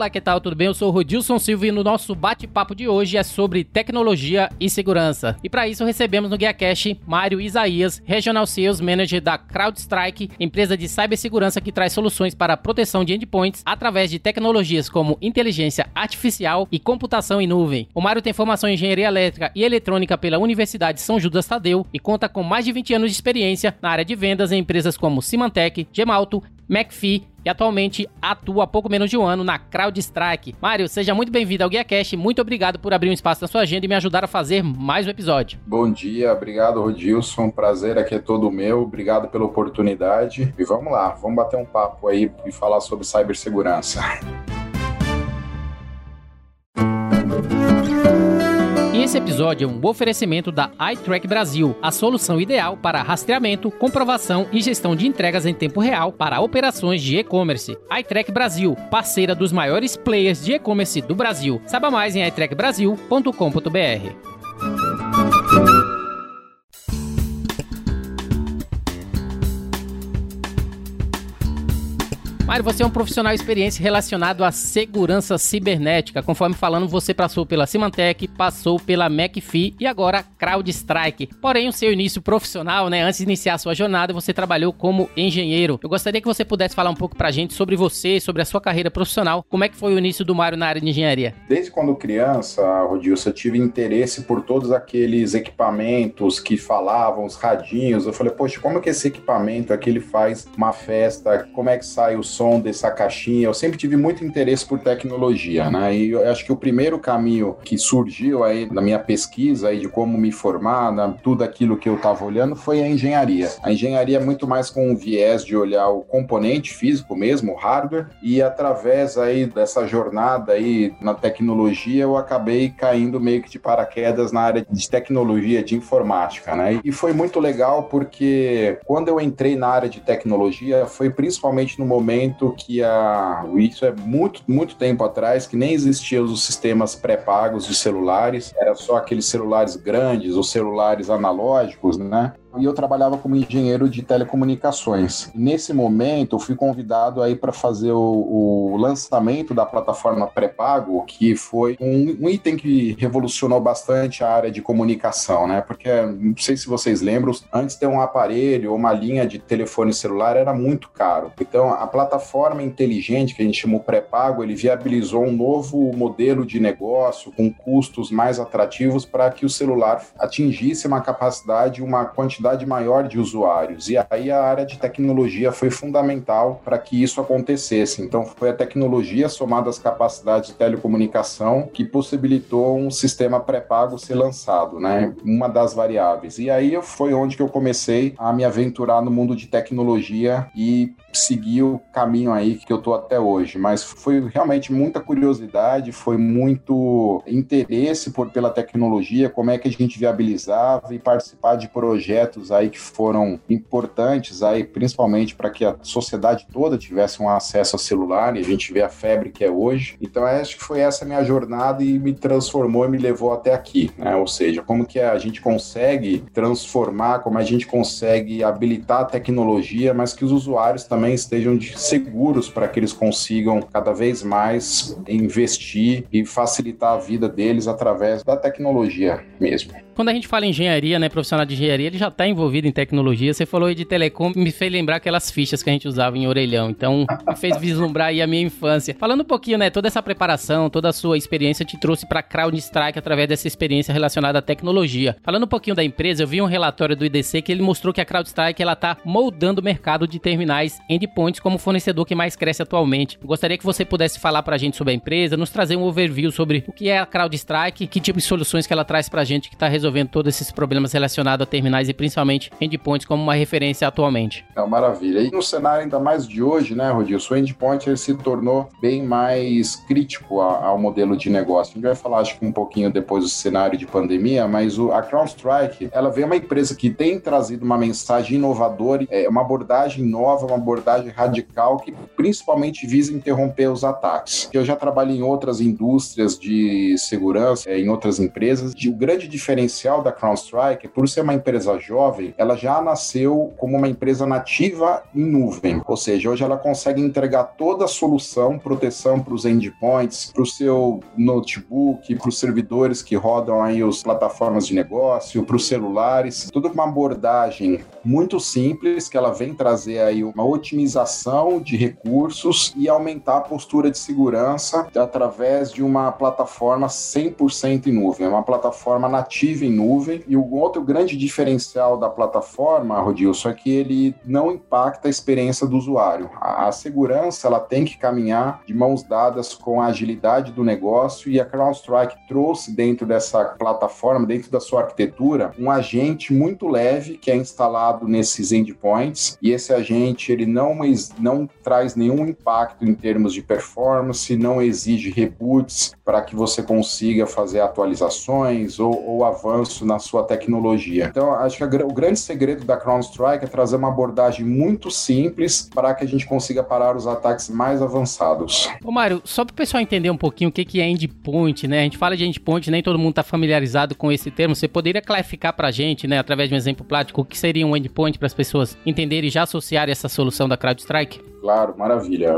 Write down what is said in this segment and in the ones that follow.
Olá, que tal? Tudo bem? Eu sou o Rodilson Silva e no nosso bate-papo de hoje é sobre tecnologia e segurança. E para isso recebemos no GuiaCast Mário Isaías, Regional Sales Manager da CrowdStrike, empresa de cibersegurança que traz soluções para a proteção de endpoints através de tecnologias como inteligência artificial e computação em nuvem. O Mário tem formação em engenharia elétrica e eletrônica pela Universidade São Judas Tadeu e conta com mais de 20 anos de experiência na área de vendas em empresas como Symantec, Gemalto, McPhee e atualmente atua há pouco menos de um ano na CrowdStrike. Mário, seja muito bem-vindo ao GuiaCast. Muito obrigado por abrir um espaço na sua agenda e me ajudar a fazer mais um episódio. Bom dia, obrigado, Rodilson. Prazer aqui é todo meu. Obrigado pela oportunidade. E vamos lá, vamos bater um papo aí e falar sobre cibersegurança. Esse episódio é um oferecimento da iTrack Brasil, a solução ideal para rastreamento, comprovação e gestão de entregas em tempo real para operações de e-commerce. iTrack Brasil, parceira dos maiores players de e-commerce do Brasil. Saiba mais em itrackbrasil.com.br. Mário, você é um profissional experiência relacionado à segurança cibernética. Conforme falando, você passou pela Symantec, passou pela McAfee e agora CrowdStrike. Porém, o seu início profissional, né, antes de iniciar a sua jornada, você trabalhou como engenheiro. Eu gostaria que você pudesse falar um pouco pra gente sobre você, sobre a sua carreira profissional. Como é que foi o início do Mário na área de engenharia? Desde quando criança, Rodilson, eu tive interesse por todos aqueles equipamentos que falavam, os radinhos. Eu falei, poxa, como é que esse equipamento aqui ele faz uma festa? Como é que sai o som dessa caixinha. Eu sempre tive muito interesse por tecnologia, né? E eu acho que o primeiro caminho que surgiu aí na minha pesquisa aí de como me formar, né, tudo aquilo que eu estava olhando foi a engenharia. A engenharia é muito mais com um viés de olhar o componente físico mesmo, o hardware, e através aí dessa jornada aí na tecnologia eu acabei caindo meio que de paraquedas na área de tecnologia, de informática, né? E foi muito legal porque quando eu entrei na área de tecnologia foi principalmente no momento que a. Isso é muito, muito tempo atrás, que nem existiam os sistemas pré-pagos de celulares, era só aqueles celulares grandes, os celulares analógicos, né? E eu trabalhava como engenheiro de telecomunicações. Nesse momento, eu fui convidado aí para fazer o, o, lançamento da plataforma pré-pago, que foi um, um, item que revolucionou bastante a área de comunicação, né? Porque não sei se vocês lembram, antes ter um aparelho ou uma linha de telefone celular era muito caro. Então, a plataforma inteligente que a gente chamou pré-pago, ele viabilizou um novo modelo de negócio com custos mais atrativos para que o celular atingisse uma capacidade, uma quantidade quantidade maior de usuários. E aí a área de tecnologia foi fundamental para que isso acontecesse. Então foi a tecnologia somada às capacidades de telecomunicação que possibilitou um sistema pré-pago ser lançado, né? Uma das variáveis. E aí foi onde que eu comecei a me aventurar no mundo de tecnologia e seguir o caminho aí que eu tô até hoje, mas foi realmente muita curiosidade, foi muito interesse por pela tecnologia, como é que a gente viabilizava e participar de projetos aí que foram importantes aí, principalmente para que a sociedade toda tivesse um acesso a celular e a gente vê a febre que é hoje. Então acho que foi essa minha jornada e me transformou e me levou até aqui, né? Ou seja, como que a gente consegue transformar, como a gente consegue habilitar a tecnologia, mas que os usuários também também estejam seguros para que eles consigam cada vez mais investir e facilitar a vida deles através da tecnologia mesmo quando a gente fala em engenharia, né, profissional de engenharia, ele já está tá envolvido em tecnologia, você falou aí de telecom, me fez lembrar aquelas fichas que a gente usava em orelhão. Então, me fez vislumbrar aí a minha infância. Falando um pouquinho, né, toda essa preparação, toda a sua experiência te trouxe para CrowdStrike através dessa experiência relacionada à tecnologia. Falando um pouquinho da empresa, eu vi um relatório do IDC que ele mostrou que a CrowdStrike ela tá moldando o mercado de terminais endpoints como fornecedor que mais cresce atualmente. Gostaria que você pudesse falar para a gente sobre a empresa, nos trazer um overview sobre o que é a CrowdStrike, que tipo de soluções que ela traz para a gente que está resolvendo todos esses problemas relacionados a terminais e principalmente endpoints como uma referência atualmente. É uma maravilha. E no cenário ainda mais de hoje, né, Rodilson, o endpoint ele se tornou bem mais crítico ao modelo de negócio. A gente vai falar, acho que um pouquinho depois do cenário de pandemia, mas o, a CrowdStrike, ela vem uma empresa que tem trazido uma mensagem inovadora, é, uma abordagem nova, uma abordagem radical que principalmente visa interromper os ataques. Eu já trabalhei em outras indústrias de segurança, é, em outras empresas, e o grande diferencial da CrowdStrike, por ser uma empresa jovem, ela já nasceu como uma empresa nativa em nuvem, ou seja, hoje ela consegue entregar toda a solução, proteção para os endpoints, para o seu notebook, para os servidores que rodam aí as plataformas de negócio, para os celulares, tudo com uma abordagem muito simples que ela vem trazer aí uma otimização de recursos e aumentar a postura de segurança através de uma plataforma 100% em nuvem, uma plataforma nativa em nuvem. E o outro grande diferencial da plataforma, Rodilson, é que ele não impacta a experiência do usuário. A, a segurança ela tem que caminhar de mãos dadas com a agilidade do negócio e a CrowdStrike trouxe dentro dessa plataforma, dentro da sua arquitetura, um agente muito leve que é instalado nesses endpoints e esse agente ele não, não traz nenhum impacto em termos de performance, não exige reboots para que você consiga fazer atualizações ou, ou avanço na sua tecnologia. Então, acho que a, o grande segredo da CrowdStrike é trazer uma abordagem muito simples para que a gente consiga parar os ataques mais avançados. Ô Mário, só para o pessoal entender um pouquinho o que, que é endpoint, né? A gente fala de endpoint, nem todo mundo está familiarizado com esse termo. Você poderia clarificar para a gente, né, através de um exemplo prático, o que seria um endpoint para as pessoas entenderem e já associarem essa solução da CrowdStrike? Claro, maravilha.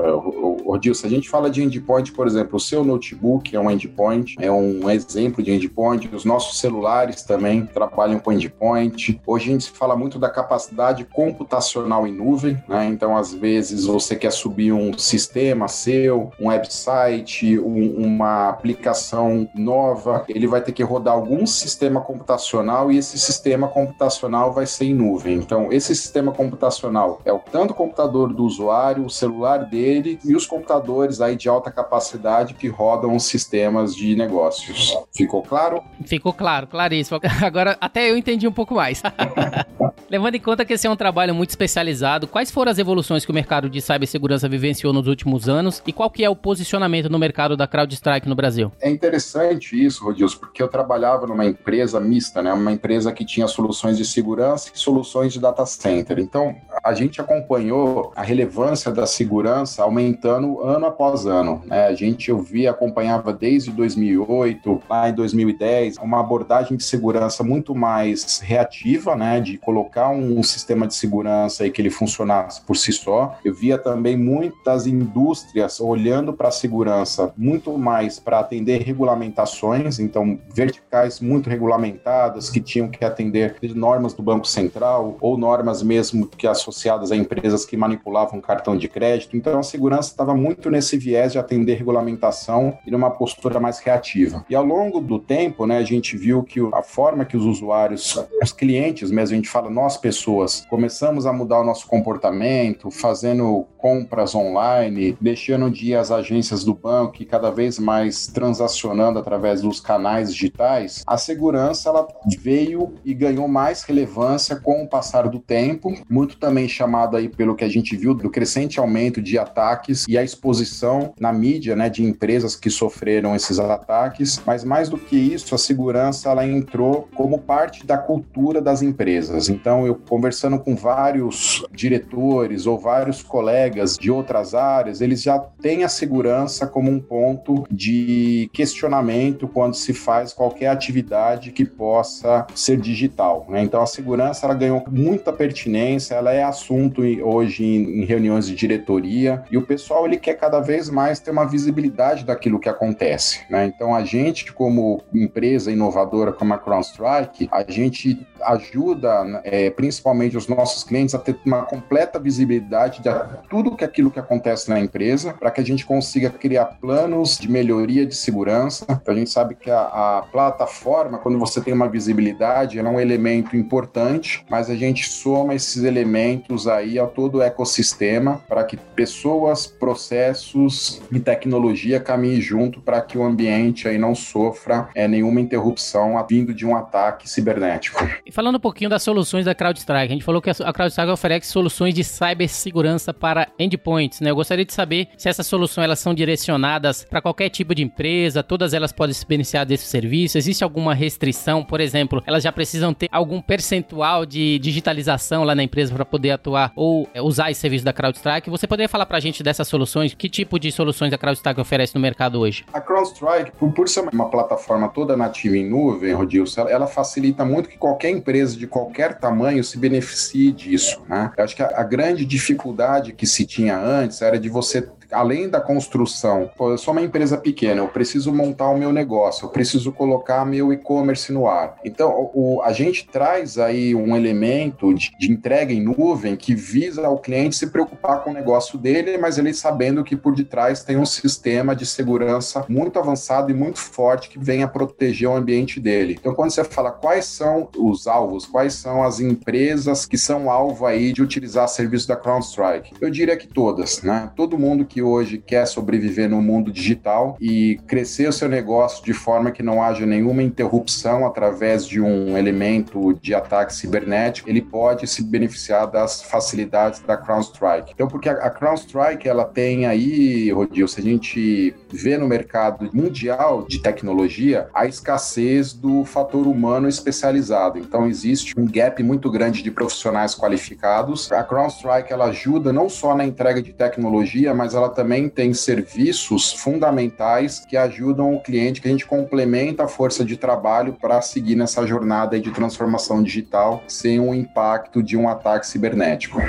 Odilson, a gente fala de endpoint, por exemplo, o seu notebook é um endpoint, é um exemplo de endpoint, os nossos celulares também trabalham com endpoint. Hoje a gente fala muito da capacidade computacional em nuvem, né? Então, às vezes, você quer subir um sistema seu, um website, um, uma aplicação nova, ele vai ter que rodar algum sistema computacional e esse sistema computacional vai ser em nuvem. Então, esse sistema computacional é o tanto o computador do usuário, o celular dele e os computadores aí de alta capacidade que rodam os sistemas de negócios. Ficou claro? Ficou claro, claríssimo. Agora até eu entendi um pouco mais. Levando em conta que esse é um trabalho muito especializado, quais foram as evoluções que o mercado de cibersegurança vivenciou nos últimos anos e qual que é o posicionamento no mercado da CrowdStrike no Brasil? É interessante isso, Rodilson, porque eu trabalhava numa empresa mista, né? Uma empresa que tinha soluções de segurança e soluções de data center. Então, a gente acompanhou a relevância da segurança aumentando ano após ano. Né? A gente, eu vi, acompanhava desde 2008, lá em 2010, uma abordagem de segurança muito mais reativa, né? De colocar um sistema de segurança e que ele funcionasse por si só. Eu via também muitas indústrias olhando para a segurança muito mais para atender regulamentações, então verticais muito regulamentadas que tinham que atender normas do Banco Central ou normas mesmo que associadas a empresas que manipulavam cartão de crédito. Então a segurança estava muito nesse viés de atender regulamentação e numa postura mais reativa. E ao longo do tempo, né, a gente viu que a forma que os usuários, os clientes mesmo, a gente fala nós pessoas, começamos a mudar o nosso comportamento, fazendo compras online, deixando de ir às agências do banco e cada vez mais transacionando através dos canais digitais, a segurança ela veio e ganhou mais relevância com o passar do tempo, muito também chamado aí pelo que a gente viu do crescente aumento de ataques e a exposição na mídia, né, de empresas que sofreram esses ataques, mas mais do que isso, a segurança ela entrou como parte da cultura das empresas. Então, eu conversando com vários diretores ou vários colegas de outras áreas, eles já têm a segurança como um ponto de questionamento quando se faz qualquer atividade que possa ser digital. Né? Então, a segurança ela ganhou muita pertinência, ela é assunto hoje em reuniões de diretoria e o pessoal ele quer cada vez mais ter uma visibilidade daquilo que acontece. Né? Então, a gente, como empresa inovadora como a CrowdStrike, a gente ajuda é, principalmente os nossos clientes a ter uma completa visibilidade de tudo que aquilo que acontece na empresa, para que a gente consiga criar planos de melhoria de segurança. Então a gente sabe que a, a plataforma, quando você tem uma visibilidade, ela é um elemento importante, mas a gente soma esses elementos aí a todo o ecossistema para que pessoas, processos e tecnologia caminhem junto para que o ambiente aí não sofra é, nenhuma interrupção vindo de um ataque cibernético. Falando um pouquinho das soluções da CrowdStrike, a gente falou que a CrowdStrike oferece soluções de cibersegurança para endpoints, né? Eu gostaria de saber se essas soluções elas são direcionadas para qualquer tipo de empresa, todas elas podem se beneficiar desse serviço. Existe alguma restrição, por exemplo, elas já precisam ter algum percentual de digitalização lá na empresa para poder atuar ou é, usar esse serviço da CrowdStrike? Você poderia falar para a gente dessas soluções? Que tipo de soluções a CrowdStrike oferece no mercado hoje? A CrowdStrike, por, por ser uma plataforma toda nativa em nuvem, Rodilson, ela facilita muito que qualquer empresa de qualquer tamanho se beneficie disso, né? Eu acho que a, a grande dificuldade que se tinha antes era de você além da construção, pô, eu sou uma empresa pequena, eu preciso montar o meu negócio, eu preciso colocar meu e-commerce no ar. Então, o, a gente traz aí um elemento de, de, entrega em nuvem que visa ao cliente se preocupar com o negócio dele, mas ele sabendo que por detrás tem um sistema de segurança muito avançado e muito forte que venha proteger o ambiente dele. Então, quando você fala quais são os alvos, quais são as empresas que são alvo aí de utilizar serviço da CrowdStrike, eu diria que todas, né? Todo mundo que hoje quer sobreviver no mundo digital e crescer o seu negócio de forma que não haja nenhuma interrupção através de um elemento de ataque cibernético, ele pode se beneficiar das facilidades da CrowdStrike. Então, porque a, CrowdStrike ela tem aí, Rodil, se a gente vê no mercado mundial de tecnologia a escassez do fator humano especializado. Então, existe um gap muito grande de profissionais qualificados. A CrowdStrike ela ajuda não só na entrega de tecnologia, mas ela também tem serviços fundamentais que ajudam o cliente, que a gente complementa a força de trabalho para seguir nessa jornada de transformação digital sem o impacto de um ataque cibernético.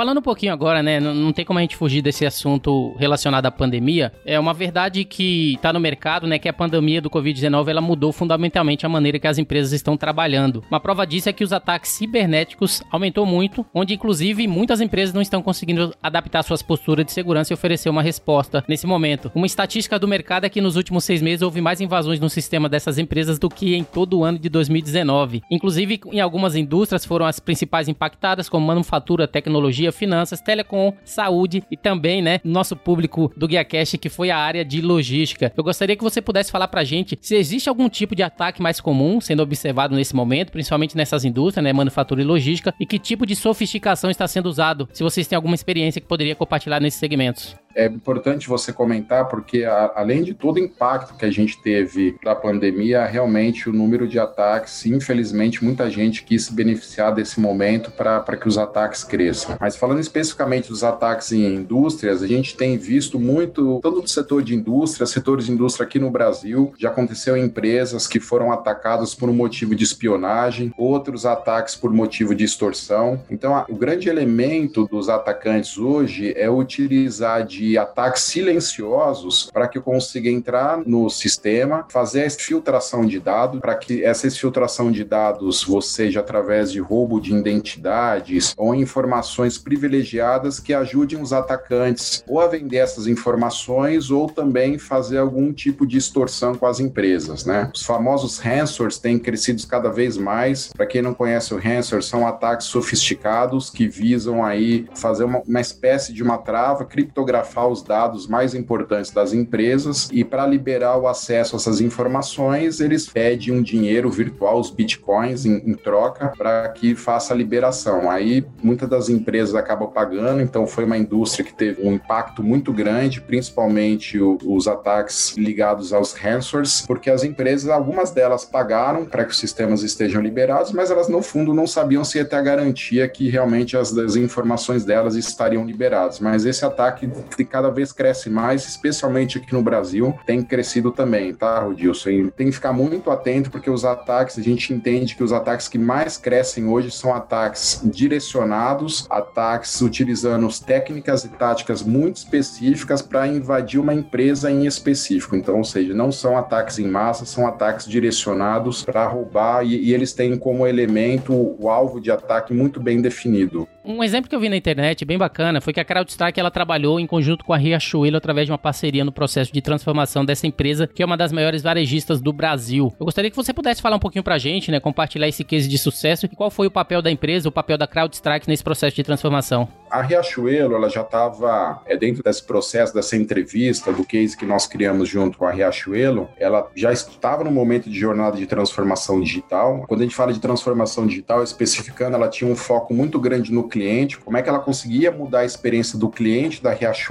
Falando um pouquinho agora, né? Não, não, tem como a gente fugir desse assunto relacionado à pandemia. É uma verdade que está no mercado, né? Que a pandemia do Covid-19 ela mudou fundamentalmente a maneira que as empresas estão trabalhando. Uma prova disso é que os ataques cibernéticos aumentou muito, onde inclusive muitas empresas não estão conseguindo adaptar suas posturas de segurança e oferecer uma resposta nesse momento. Uma estatística do mercado é que nos últimos seis meses houve mais invasões no sistema dessas empresas do que em todo o ano de 2019. Inclusive, em algumas indústrias foram as principais impactadas, como manufatura, tecnologia finanças, telecom, saúde e também, né, nosso público do GuiaCast que foi a área de logística. Eu gostaria que você pudesse falar pra gente se existe algum tipo de ataque mais comum sendo observado nesse momento, principalmente nessas indústrias, né, manufatura e logística, e que tipo de sofisticação está sendo usado, se vocês têm alguma experiência que poderia compartilhar nesses segmentos é importante você comentar, porque a, além de todo o impacto que a gente teve da pandemia, realmente o número de ataques, infelizmente, muita gente quis se beneficiar desse momento para que os ataques cresçam. Mas falando especificamente dos ataques em indústrias, a gente tem visto muito, tanto do setor de indústria, setores de indústria aqui no Brasil, já aconteceu em empresas que foram atacadas por um motivo de espionagem, outros ataques por motivo de extorsão. Então, a, o grande elemento dos atacantes hoje é utilizar de de ataques silenciosos para que eu consiga entrar no sistema, fazer a filtração de dados, para que essa filtração de dados seja através de roubo de identidades ou informações privilegiadas que ajudem os atacantes ou a vender essas informações ou também fazer algum tipo de extorsão com as empresas, né? Os famosos ransomwares têm crescido cada vez mais. Para quem não conhece o ransomware, são ataques sofisticados que visam aí fazer uma, uma espécie de uma trava criptografada criptografar os dados mais importantes das empresas e para liberar o acesso a essas informações, eles pedem um dinheiro virtual, os bitcoins, em, em troca para que faça a liberação. Aí muitas das empresas acabam pagando, então foi uma indústria que teve um impacto muito grande, principalmente o, os ataques ligados aos ransomwares, porque as empresas, algumas delas pagaram para que os sistemas estejam liberados, mas elas no fundo não sabiam se ia ter a garantia que realmente as, as informações delas estariam liberadas. Mas esse ataque que cada vez cresce mais, especialmente aqui no Brasil, tem crescido também, tá, Rodilson? E tem que ficar muito atento porque os ataques, a gente entende que os ataques que mais crescem hoje são ataques direcionados, ataques utilizando técnicas e táticas muito específicas para invadir uma empresa em específico. Então, ou seja, não são ataques em massa, são ataques direcionados para roubar e, e eles têm como elemento o alvo de ataque muito bem definido. Um exemplo que eu vi na internet, bem bacana, foi que a CrowdStrike ela trabalhou em conjunto com a Riachuelo através de uma parceria no processo de transformação dessa empresa, que é uma das maiores varejistas do Brasil. Eu gostaria que você pudesse falar um pouquinho pra gente, né, compartilhar esse case de sucesso e qual foi o papel da empresa, o papel da CrowdStrike nesse processo de transformação. A Riachuelo, ela já estava é, dentro desse processo, dessa entrevista, do case que nós criamos junto com a Riachuelo, ela já estava no momento de jornada de transformação digital. Quando a gente fala de transformação digital, especificando, ela tinha um foco muito grande no cliente, como é que ela conseguia mudar a experiência do cliente da Riachuelo,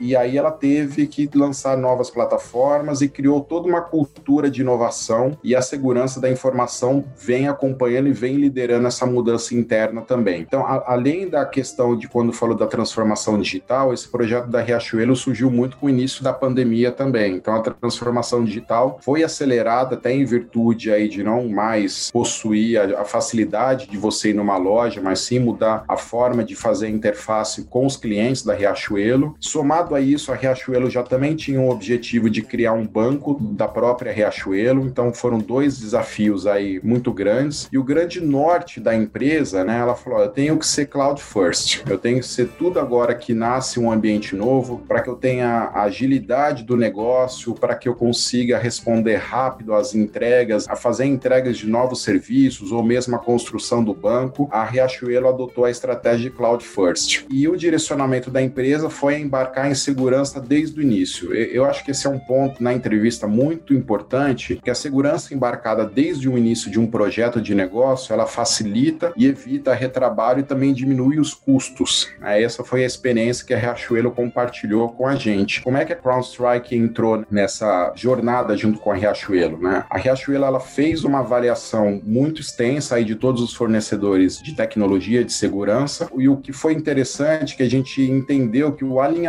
e aí ela teve que lançar novas plataformas e criou toda uma cultura de inovação e a segurança da informação vem acompanhando e vem liderando essa mudança interna também. Então, a, além da questão de quando falou da transformação digital, esse projeto da Riachuelo surgiu muito com o início da pandemia também. Então, a transformação digital foi acelerada até em virtude aí de não mais possuir a, a facilidade de você ir numa loja, mas sim mudar a forma de fazer a interface com os clientes da Riachuelo. Somado a isso, a Riachuelo já também tinha um objetivo de criar um banco da própria Riachuelo. Então, foram dois desafios aí muito grandes. E o grande norte da empresa, né, ela falou: eu tenho que ser cloud first. Eu tenho que ser tudo agora que nasce um ambiente novo, para que eu tenha a agilidade do negócio, para que eu consiga responder rápido às entregas, a fazer entregas de novos serviços ou mesmo a construção do banco. A Riachuelo adotou a estratégia de Cloud First. E o direcionamento da empresa foi embarcar em segurança desde o início. Eu acho que esse é um ponto na entrevista muito importante, que a segurança embarcada desde o início de um projeto de negócio, ela facilita e evita retrabalho e também diminui os custos né? Essa foi a experiência que a Riachuelo compartilhou com a gente. Como é que a CrowdStrike entrou nessa jornada junto com a Riachuelo? Né? A Riachuelo ela fez uma avaliação muito extensa aí de todos os fornecedores de tecnologia de segurança e o que foi interessante é que a gente entendeu que o alinhamento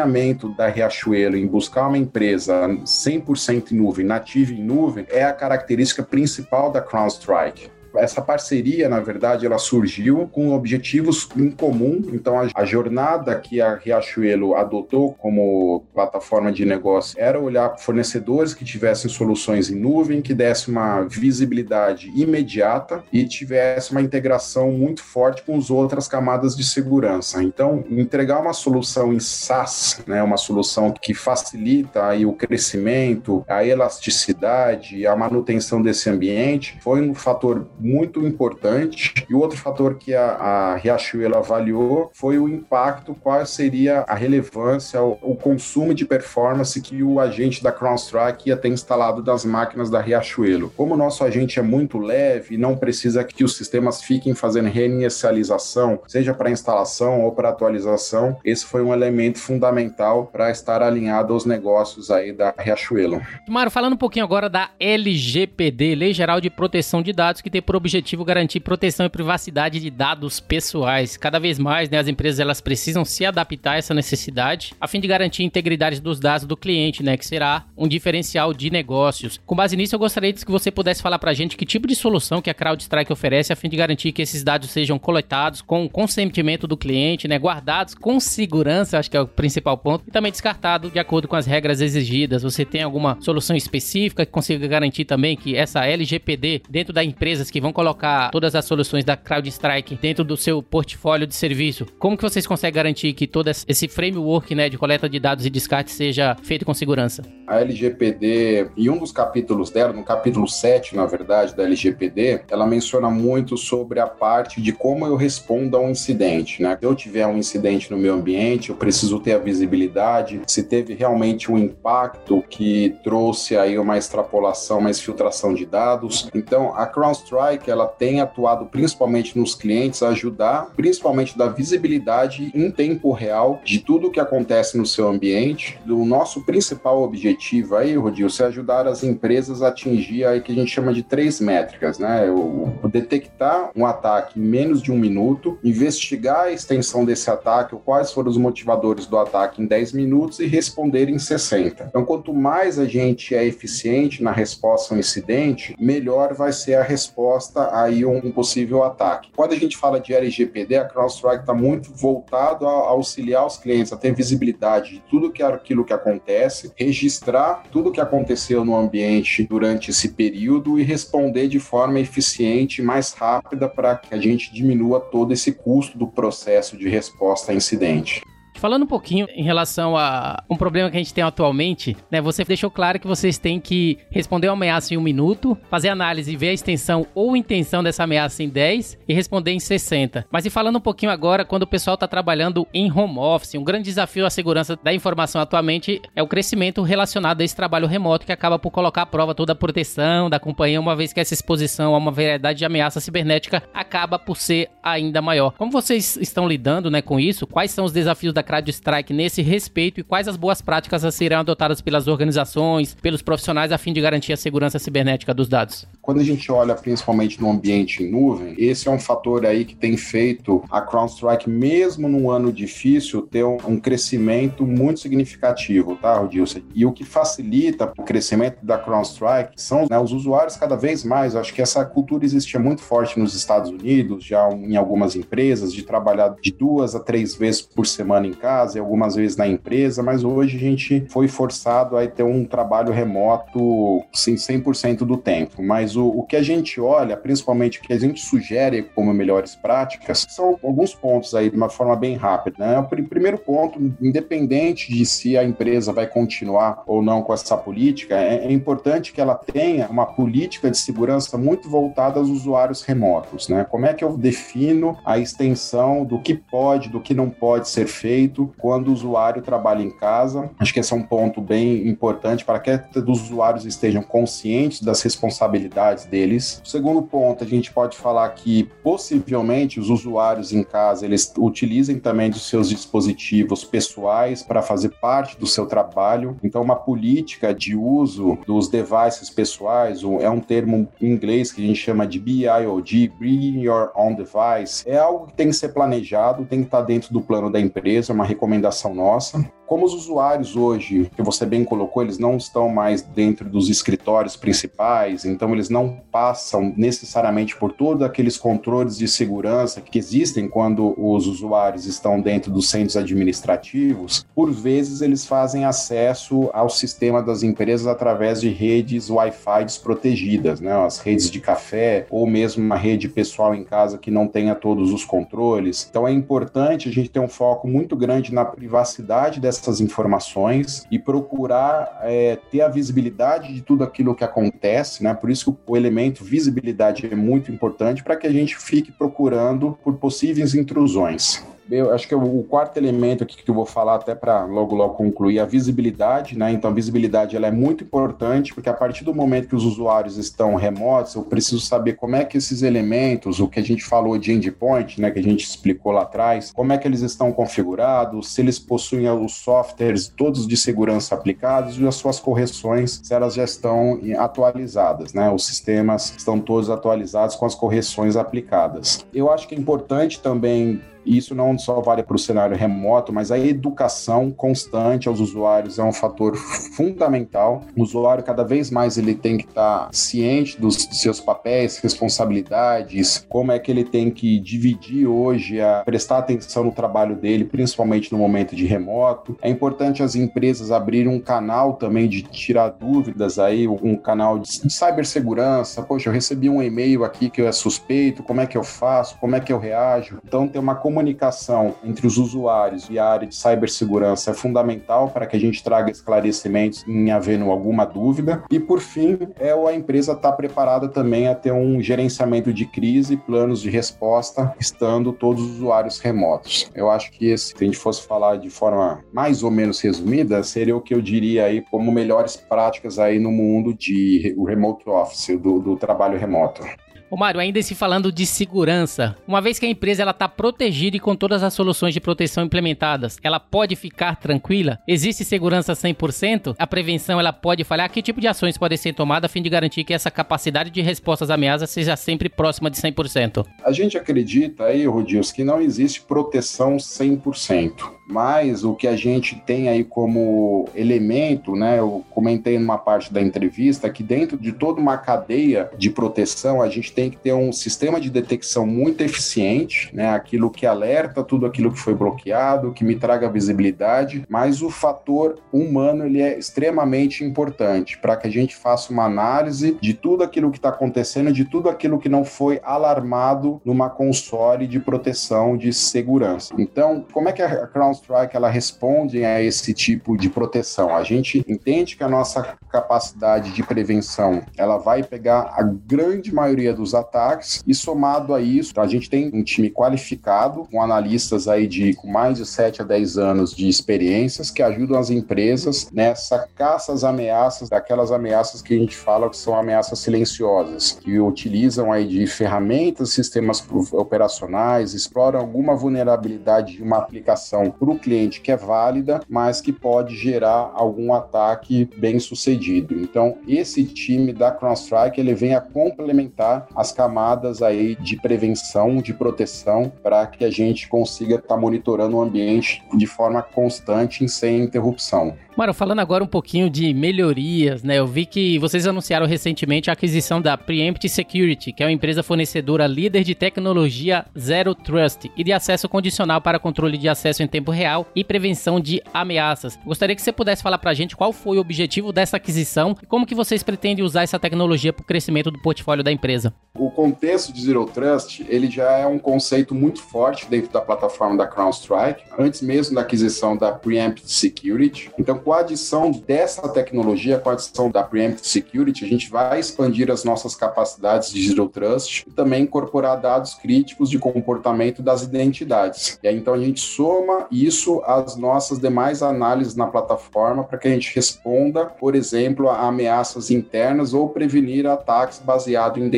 da Riachuelo em buscar uma empresa 100% em nuvem, nativa em nuvem, é a característica principal da CrowdStrike essa parceria, na verdade, ela surgiu com objetivos em comum. Então, a, a jornada que a Riachuelo adotou como plataforma de negócio era olhar fornecedores que tivessem soluções em nuvem, que desse uma visibilidade imediata e tivesse uma integração muito forte com as outras camadas de segurança. Então, entregar uma solução em SaaS, né, uma solução que facilita aí o crescimento, a elasticidade, a manutenção desse ambiente, foi um fator muito importante. E o outro fator que a, a Riachuelo avaliou foi o impacto, qual seria a relevância, o, o consumo de performance que o agente da CrowdStrike ia ter instalado das máquinas da Riachuelo. Como o nosso agente é muito leve, não precisa que os sistemas fiquem fazendo reinicialização, seja para instalação ou para atualização, esse foi um elemento fundamental para estar alinhado aos negócios aí da Riachuelo. Mário, falando um pouquinho agora da LGPD, Lei Geral de Proteção de Dados, que tem por objetivo garantir proteção e privacidade de dados pessoais. Cada vez mais, né, as empresas elas precisam se adaptar a essa necessidade, a fim de garantir a integridade dos dados do cliente, né, que será um diferencial de negócios. Com base nisso, eu gostaria que você pudesse falar para a gente que tipo de solução que a CrowdStrike oferece a fim de garantir que esses dados sejam coletados com o consentimento do cliente, né, guardados com segurança, acho que é o principal ponto, e também descartado de acordo com as regras exigidas. Você tem alguma solução específica que consiga garantir também que essa LGPD dentro das empresas que que vão colocar todas as soluções da CrowdStrike dentro do seu portfólio de serviço, como que vocês conseguem garantir que todo esse framework né, de coleta de dados e descarte seja feito com segurança? A LGPD, em um dos capítulos dela, no capítulo 7, na verdade, da LGPD, ela menciona muito sobre a parte de como eu respondo a um incidente. Né? Se eu tiver um incidente no meu ambiente, eu preciso ter a visibilidade, se teve realmente um impacto que trouxe aí uma extrapolação, uma exfiltração de dados. Então, a CrowdStrike CrowdStrike ela tem atuado principalmente nos clientes a ajudar, principalmente da visibilidade em tempo real de tudo o que acontece no seu ambiente. O nosso principal objetivo aí, Rodilson, é ajudar as empresas a atingir aí que a gente chama de três métricas, né? O, o detectar um ataque em menos de um minuto, investigar a extensão desse ataque, quais foram os motivadores do ataque em 10 minutos e responder em 60. Então, quanto mais a gente é eficiente na resposta ao incidente, melhor vai ser a resposta aí a um possível ataque. Quando a gente fala de LGPD, a CrowdStrike está muito voltado a auxiliar os clientes a ter visibilidade de tudo que aquilo que acontece, registrar tudo que aconteceu no ambiente durante esse período e responder de forma eficiente mais rápida para que a gente diminua todo esse custo do processo de resposta a incidente. Falando um pouquinho em relação a um problema que a gente tem atualmente, né? Você deixou claro que vocês têm que responder uma ameaça em um minuto, fazer análise e ver a extensão ou intenção dessa ameaça em 10 e responder em 60. Mas e falando um pouquinho agora, quando o pessoal está trabalhando em home office, um grande desafio à segurança da informação atualmente é o crescimento relacionado a esse trabalho remoto que acaba por colocar à prova toda a proteção da companhia, uma vez que essa exposição a uma variedade de ameaça cibernética acaba por ser ainda maior. Como vocês estão lidando né, com isso? Quais são os desafios da CrowdStrike nesse respeito e quais as boas práticas a serem adotadas pelas organizações, pelos profissionais a fim de garantir a segurança cibernética dos dados? Quando a gente olha principalmente no ambiente em nuvem, esse é um fator aí que tem feito a CrowdStrike, mesmo num ano difícil, ter um, crescimento muito significativo, tá, Rodilson? E o que facilita o crescimento da CrowdStrike são né, os usuários cada vez mais. Eu acho que essa cultura existia muito forte nos Estados Unidos, já em algumas empresas, de trabalhar de duas a três vezes por semana em casa e algumas vezes na empresa, mas hoje a gente foi forçado a ter um trabalho remoto sim, 100% do tempo. Mas o, o que a gente olha, principalmente o que a gente sugere como melhores práticas, são alguns pontos aí de uma forma bem rápida. Né? O primeiro ponto, independente de se a empresa vai continuar ou não com essa política, é, é importante que ela tenha uma política de segurança muito voltada aos usuários remotos. Né? Como é que eu defino a extensão do que pode, do que não pode ser feito? Feito quando o usuário trabalha em casa. Acho que esse é um ponto bem importante para que os usuários estejam conscientes das responsabilidades deles. O segundo ponto, a gente pode falar que possivelmente os usuários em casa eles utilizem também dos seus dispositivos pessoais para fazer parte do seu trabalho. Então, uma política de uso dos devices pessoais é um termo em inglês que a gente chama de BIOD, Bring Your Own Device. É algo que tem que ser planejado, tem que estar dentro do plano da empresa uma recomendação nossa. Como os usuários hoje, que você bem colocou, eles não estão mais dentro dos escritórios principais, então eles não passam necessariamente por todos aqueles controles de segurança que existem quando os usuários estão dentro dos centros administrativos, por vezes eles fazem acesso ao sistema das empresas através de redes Wi-Fi desprotegidas, né? as redes de café ou mesmo uma rede pessoal em casa que não tenha todos os controles. Então é importante a gente ter um foco muito grande na privacidade dessa essas informações e procurar é, ter a visibilidade de tudo aquilo que acontece, né? Por isso que o elemento visibilidade é muito importante para que a gente fique procurando por possíveis intrusões eu acho que o, quarto elemento aqui que eu vou falar até para logo logo concluir a visibilidade, né? Então a visibilidade ela é muito importante porque a partir do momento que os usuários estão remotos, eu preciso saber como é que esses elementos, o que a gente falou de endpoint, né, que a gente explicou lá atrás, como é que eles estão configurados, se eles possuem os softwares todos de segurança aplicados e as suas correções, se elas já estão atualizadas, né? Os sistemas estão todos atualizados com as correções aplicadas. Eu acho que é importante também e isso não só vale para o cenário remoto, mas a educação constante aos usuários é um fator fundamental. O usuário, cada vez mais, ele tem que estar tá ciente dos, dos seus papéis, responsabilidades, como é que ele tem que dividir hoje, a prestar atenção no trabalho dele, principalmente no momento de remoto. É importante as empresas abrirem um canal também de tirar dúvidas aí, um canal de cibersegurança. Poxa, eu recebi um e-mail aqui que eu é suspeito, como é que eu faço, como é que eu reajo? Então, ter uma comunicação entre os usuários e a área de cibersegurança é fundamental para que a gente traga esclarecimentos em havendo alguma dúvida. E, por fim, é a empresa estar tá preparada também a ter um gerenciamento de crise e planos de resposta, estando todos os usuários remotos. Eu acho que esse, se a gente fosse falar de forma mais ou menos resumida, seria o que eu diria aí como melhores práticas aí no mundo de o remote office, do, do trabalho remoto. Ô Mário, ainda se falando de segurança, uma vez que a empresa ela está protegida e com todas as soluções de proteção implementadas, ela pode ficar tranquila? Existe segurança 100%? A prevenção ela pode falhar? Que tipo de ações podem ser tomadas a fim de garantir que essa capacidade de resposta às ameaças seja sempre próxima de 100%? A gente acredita aí, Rodius, que não existe proteção 100%. Mas o que a gente tem aí como elemento, né? Eu comentei numa parte da entrevista que dentro de toda uma cadeia de proteção, a gente tem que ter um sistema de detecção muito eficiente, né? Aquilo que alerta tudo aquilo que foi bloqueado, que me traga visibilidade, mas o fator humano ele é extremamente importante para que a gente faça uma análise de tudo aquilo que está acontecendo, de tudo aquilo que não foi alarmado numa console de proteção de segurança. Então, como é que a Crown CrowdStrike ela responde a esse tipo de proteção. A gente entende que a nossa capacidade de prevenção ela vai pegar a grande maioria dos ataques e somado a isso, a gente tem um time qualificado com analistas aí de com mais de 7 a 10 anos de experiências que ajudam as empresas nessa caça às ameaças, daquelas ameaças que a gente fala que são ameaças silenciosas, que utilizam aí de ferramentas, sistemas operacionais, exploram alguma vulnerabilidade de uma aplicação para o cliente que é válida, mas que pode gerar algum ataque bem sucedido. Então, esse time da CrowdStrike ele vem a complementar as camadas aí de prevenção, de proteção, para que a gente consiga estar tá monitorando o ambiente de forma constante e sem interrupção. Mário, falando agora um pouquinho de melhorias, né? Eu vi que vocês anunciaram recentemente a aquisição da Preempt Security, que é uma empresa fornecedora líder de tecnologia Zero Trust e de acesso condicional para controle de acesso em tempo real e prevenção de ameaças. Gostaria que você pudesse falar para a gente qual foi o objetivo dessa aquisição e como que vocês pretendem usar essa tecnologia para o crescimento do portfólio da empresa. O contexto de Zero Trust, ele já é um conceito muito forte dentro da plataforma da CrowdStrike, antes mesmo da aquisição da Preempt Security. Então, com a adição dessa tecnologia, com a adição da Preemptive Security, a gente vai expandir as nossas capacidades de Zero Trust e também incorporar dados críticos de comportamento das identidades. E aí, então, a gente soma isso às nossas demais análises na plataforma para que a gente responda, por exemplo, a ameaças internas ou prevenir ataques baseados em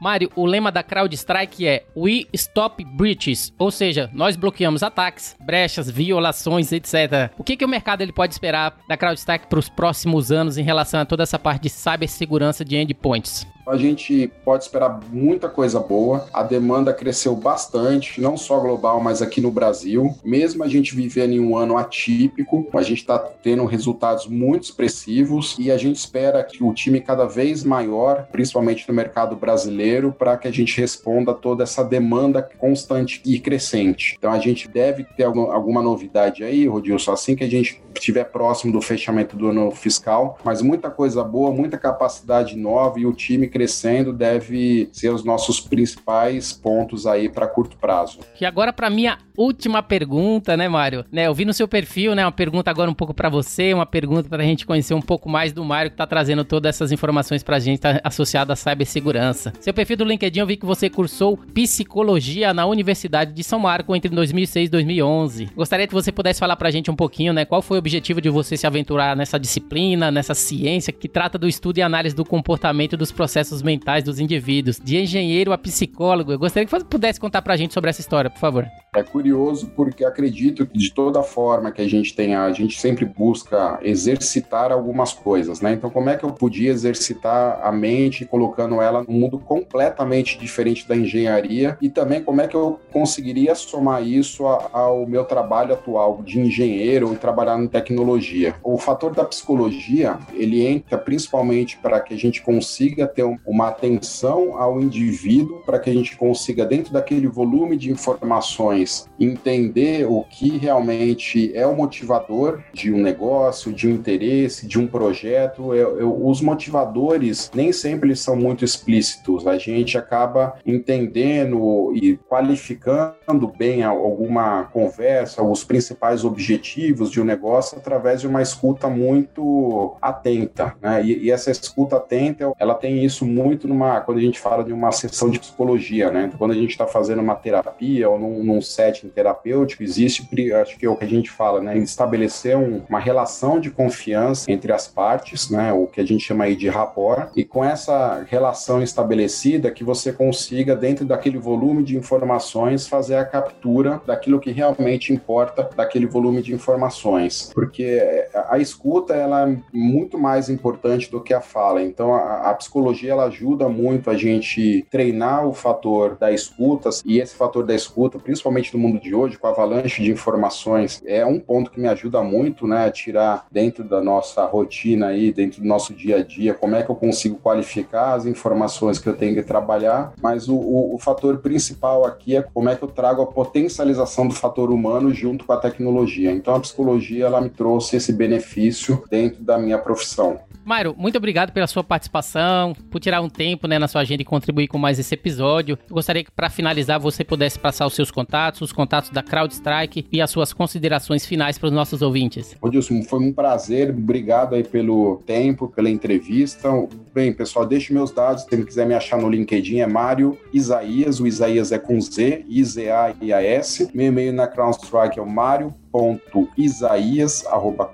Mário, o lema da CrowdStrike é We Stop Breaches, ou seja, nós bloqueamos ataques, brechas, violações, etc. O que, que o mercado ele pode esperar da CrowdStrike para os próximos anos em relação a toda essa parte de cibersegurança de endpoints? A gente pode esperar muita coisa boa. A demanda cresceu bastante, não só global, mas aqui no Brasil. Mesmo a gente vivendo em um ano atípico, a gente está tendo resultados muito expressivos e a gente espera que o time cada vez maior, principalmente no mercado brasileiro, para que a gente responda a toda essa demanda constante e crescente. Então a gente deve ter alguma novidade aí, Rodilson, assim que a gente estiver próximo do fechamento do ano fiscal, mas muita coisa boa, muita capacidade nova e o time crescendo deve ser os nossos principais pontos aí para curto prazo. E agora para minha última pergunta, né, Mário? Né, eu vi no seu perfil, né, uma pergunta agora um pouco para você, uma pergunta para a gente conhecer um pouco mais do Mário que está trazendo todas essas informações para a gente tá associada à cibersegurança. Seu perfil do LinkedIn eu vi que você cursou psicologia na Universidade de São Marco entre 2006 e 2011. Gostaria que você pudesse falar para a gente um pouquinho, né, qual foi o objetivo de você se aventurar nessa disciplina, nessa ciência que trata do estudo e análise do comportamento dos processos processos mentais dos indivíduos, de engenheiro a psicólogo. Eu gostaria que você pudesse contar pra gente sobre essa história, por favor. É curioso porque acredito que de toda forma que a gente tem, a gente sempre busca exercitar algumas coisas, né? Então, como é que eu podia exercitar a mente colocando ela num mundo completamente diferente da engenharia e também como é que eu conseguiria somar isso ao meu trabalho atual de engenheiro e trabalhar em tecnologia? O fator da psicologia, ele entra principalmente para que a gente consiga ter uma atenção ao indivíduo para que a gente consiga, dentro daquele volume de informações, entender o que realmente é o motivador de um negócio, de um interesse, de um projeto. Eu, eu, os motivadores nem sempre são muito explícitos. A gente acaba entendendo e qualificando bem alguma conversa, os principais objetivos de um negócio através de uma escuta muito atenta. Né? E, e essa escuta atenta, ela tem isso isso muito numa quando a gente fala de uma sessão de psicologia, né? Quando a gente está fazendo uma terapia ou num, num setting terapêutico, existe, acho que é o que a gente fala, né? Estabelecer um, uma relação de confiança entre as partes, né? O que a gente chama aí de rapport, e com essa relação estabelecida que você consiga, dentro daquele volume de informações, fazer a captura daquilo que realmente importa daquele volume de informações. Porque a escuta, ela é muito mais importante do que a fala. Então, a, a psicologia, ela ajuda muito a gente treinar o fator da escuta, e esse fator da escuta, principalmente no mundo de hoje, com a avalanche de informações, é um ponto que me ajuda muito, né, a tirar dentro da nossa rotina aí, dentro do nosso dia a dia, como é que eu consigo qualificar as informações que eu tenho que trabalhar, mas o, o, o fator principal aqui é como é que eu trago a potencialização do fator humano junto com a tecnologia. Então a psicologia ela me trouxe esse benefício dentro da minha profissão. Mairo, muito obrigado pela sua participação, por tirar um tempo né, na sua agenda e contribuir com mais esse episódio. Eu gostaria que, para finalizar, você pudesse passar os seus contatos, os contatos da CrowdStrike e as suas considerações finais para os nossos ouvintes. Odilson, foi um prazer. Obrigado aí pelo tempo, pela entrevista. Bem, pessoal, deixe meus dados. Se quiser me achar no LinkedIn, é Mário Isaías. O Isaías é com Z, I-Z-A-I-A-S. Meu e-mail na CrowdStrike é o Mário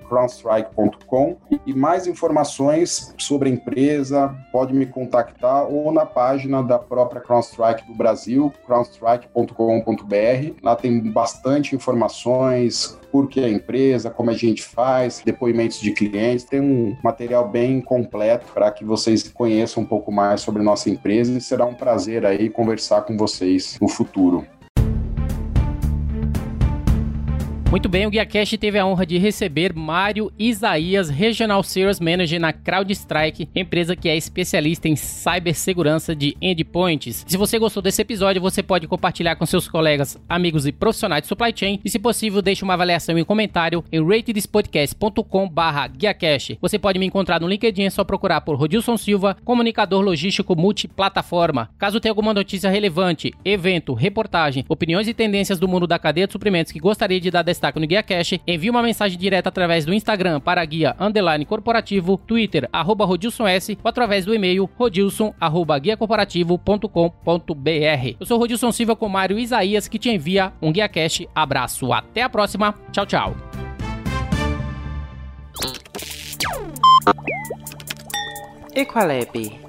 crownstrike.com e mais informações sobre a empresa pode me contactar ou na página da própria CrownStrike do Brasil, crownstrike.com.br. Lá tem bastante informações, por que a empresa, como a gente faz, depoimentos de clientes, tem um material bem completo para que vocês conheçam um pouco mais sobre nossa empresa e será um prazer aí conversar com vocês no futuro. Muito bem, o GuiaCast teve a honra de receber Mário Isaías, Regional Sales Manager na CrowdStrike, empresa que é especialista em cibersegurança de endpoints. Se você gostou desse episódio, você pode compartilhar com seus colegas, amigos e profissionais de supply chain e, se possível, deixe uma avaliação e um comentário em ratedespodcast.com GuiaCast. Você pode me encontrar no LinkedIn, é só procurar por Rodilson Silva, comunicador logístico multiplataforma. Caso tenha alguma notícia relevante, evento, reportagem, opiniões e tendências do mundo da cadeia de suprimentos que gostaria de dar destaque no Guia Cash, envie uma mensagem direta através do Instagram para guia underline corporativo, Twitter, arroba Rodilson S, ou através do e-mail rodilson, arroba guiacorporativo.com.br. Eu sou Rodilson Silva com Mário Isaías, que te envia um Guia Cash. Abraço, até a próxima, tchau, tchau. Equalab